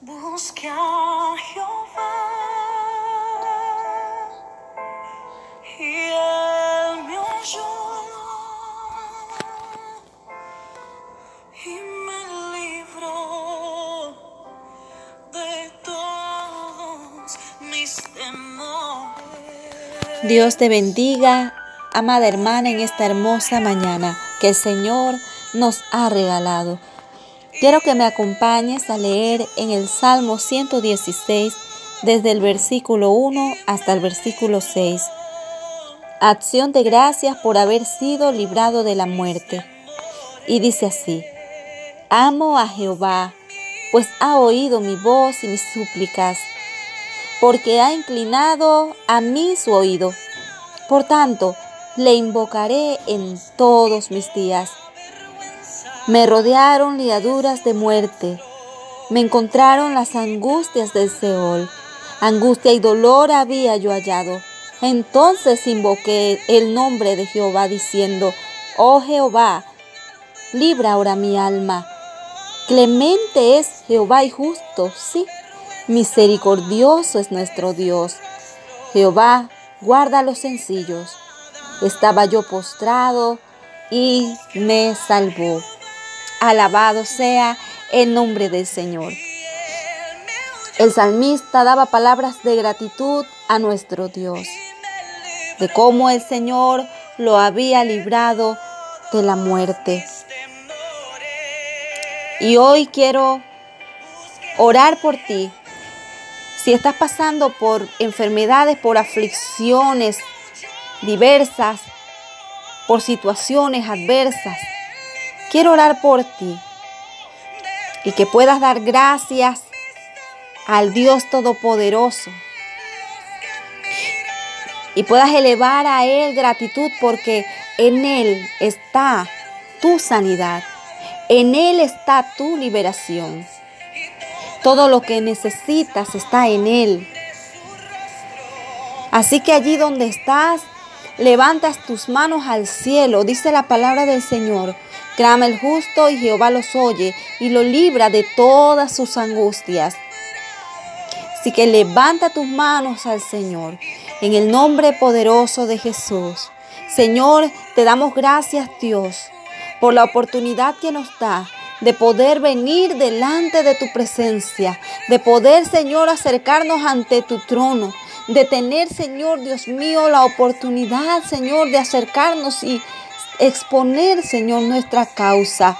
Jehová y él me y me de todos mis temores. Dios te bendiga, amada hermana, en esta hermosa mañana que el Señor nos ha regalado. Quiero que me acompañes a leer en el Salmo 116 desde el versículo 1 hasta el versículo 6. Acción de gracias por haber sido librado de la muerte. Y dice así, amo a Jehová, pues ha oído mi voz y mis súplicas, porque ha inclinado a mí su oído. Por tanto, le invocaré en todos mis días. Me rodearon liaduras de muerte. Me encontraron las angustias del Seol. Angustia y dolor había yo hallado. Entonces invoqué el nombre de Jehová diciendo, Oh Jehová, libra ahora mi alma. Clemente es Jehová y justo, sí. Misericordioso es nuestro Dios. Jehová, guarda los sencillos. Estaba yo postrado y me salvó. Alabado sea el nombre del Señor. El salmista daba palabras de gratitud a nuestro Dios, de cómo el Señor lo había librado de la muerte. Y hoy quiero orar por ti. Si estás pasando por enfermedades, por aflicciones diversas, por situaciones adversas, Quiero orar por ti y que puedas dar gracias al Dios Todopoderoso y puedas elevar a Él gratitud porque en Él está tu sanidad, en Él está tu liberación. Todo lo que necesitas está en Él. Así que allí donde estás, levantas tus manos al cielo, dice la palabra del Señor Clama el justo y Jehová los oye y lo libra de todas sus angustias. Así que levanta tus manos al Señor en el nombre poderoso de Jesús. Señor, te damos gracias Dios por la oportunidad que nos da de poder venir delante de tu presencia, de poder, Señor, acercarnos ante tu trono, de tener, Señor Dios mío, la oportunidad, Señor, de acercarnos y exponer, Señor, nuestra causa.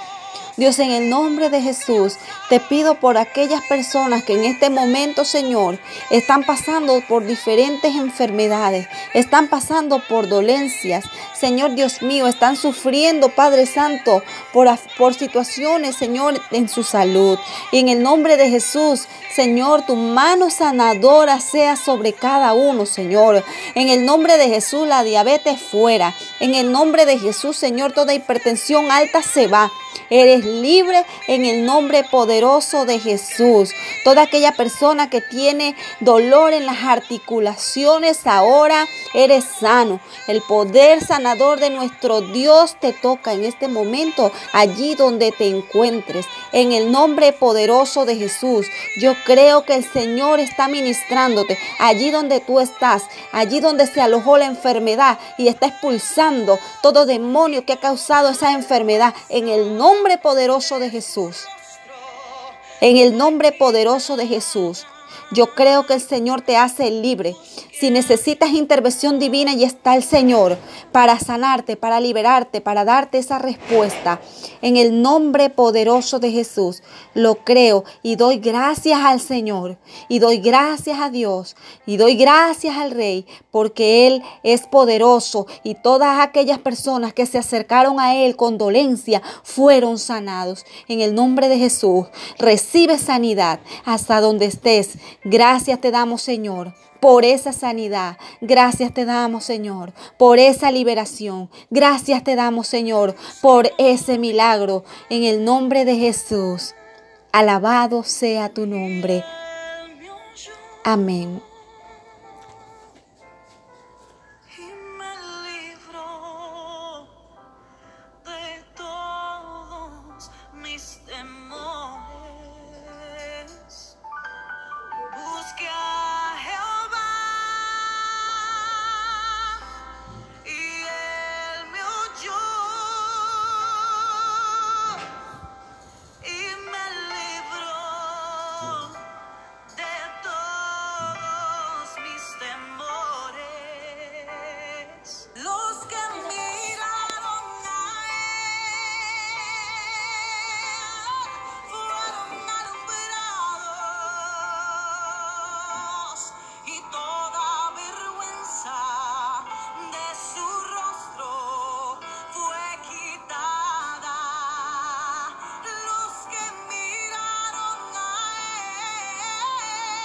Dios, en el nombre de Jesús, te pido por aquellas personas que en este momento, Señor, están pasando por diferentes enfermedades, están pasando por dolencias. Señor Dios mío, están sufriendo, Padre Santo, por, por situaciones, Señor, en su salud. Y en el nombre de Jesús, Señor, tu mano sanadora sea sobre cada uno, Señor. En el nombre de Jesús, la diabetes fuera. En el nombre de Jesús, Señor, toda hipertensión alta se va. Eres libre en el nombre poderoso de Jesús. Toda aquella persona que tiene dolor en las articulaciones, ahora eres sano. El poder sanador de nuestro Dios te toca en este momento, allí donde te encuentres. En el nombre poderoso de Jesús, yo creo que el Señor está ministrándote allí donde tú estás, allí donde se alojó la enfermedad y está expulsando todo demonio que ha causado esa enfermedad. En el nombre poderoso de Jesús. En el nombre poderoso de Jesús. Yo creo que el Señor te hace libre. Si necesitas intervención divina, y está el Señor para sanarte, para liberarte, para darte esa respuesta. En el nombre poderoso de Jesús, lo creo y doy gracias al Señor y doy gracias a Dios y doy gracias al Rey porque Él es poderoso y todas aquellas personas que se acercaron a Él con dolencia fueron sanados. En el nombre de Jesús, recibe sanidad hasta donde estés. Gracias te damos, Señor por esa sanidad. Gracias te damos, Señor, por esa liberación. Gracias te damos, Señor, por ese milagro. En el nombre de Jesús. Alabado sea tu nombre. Amén.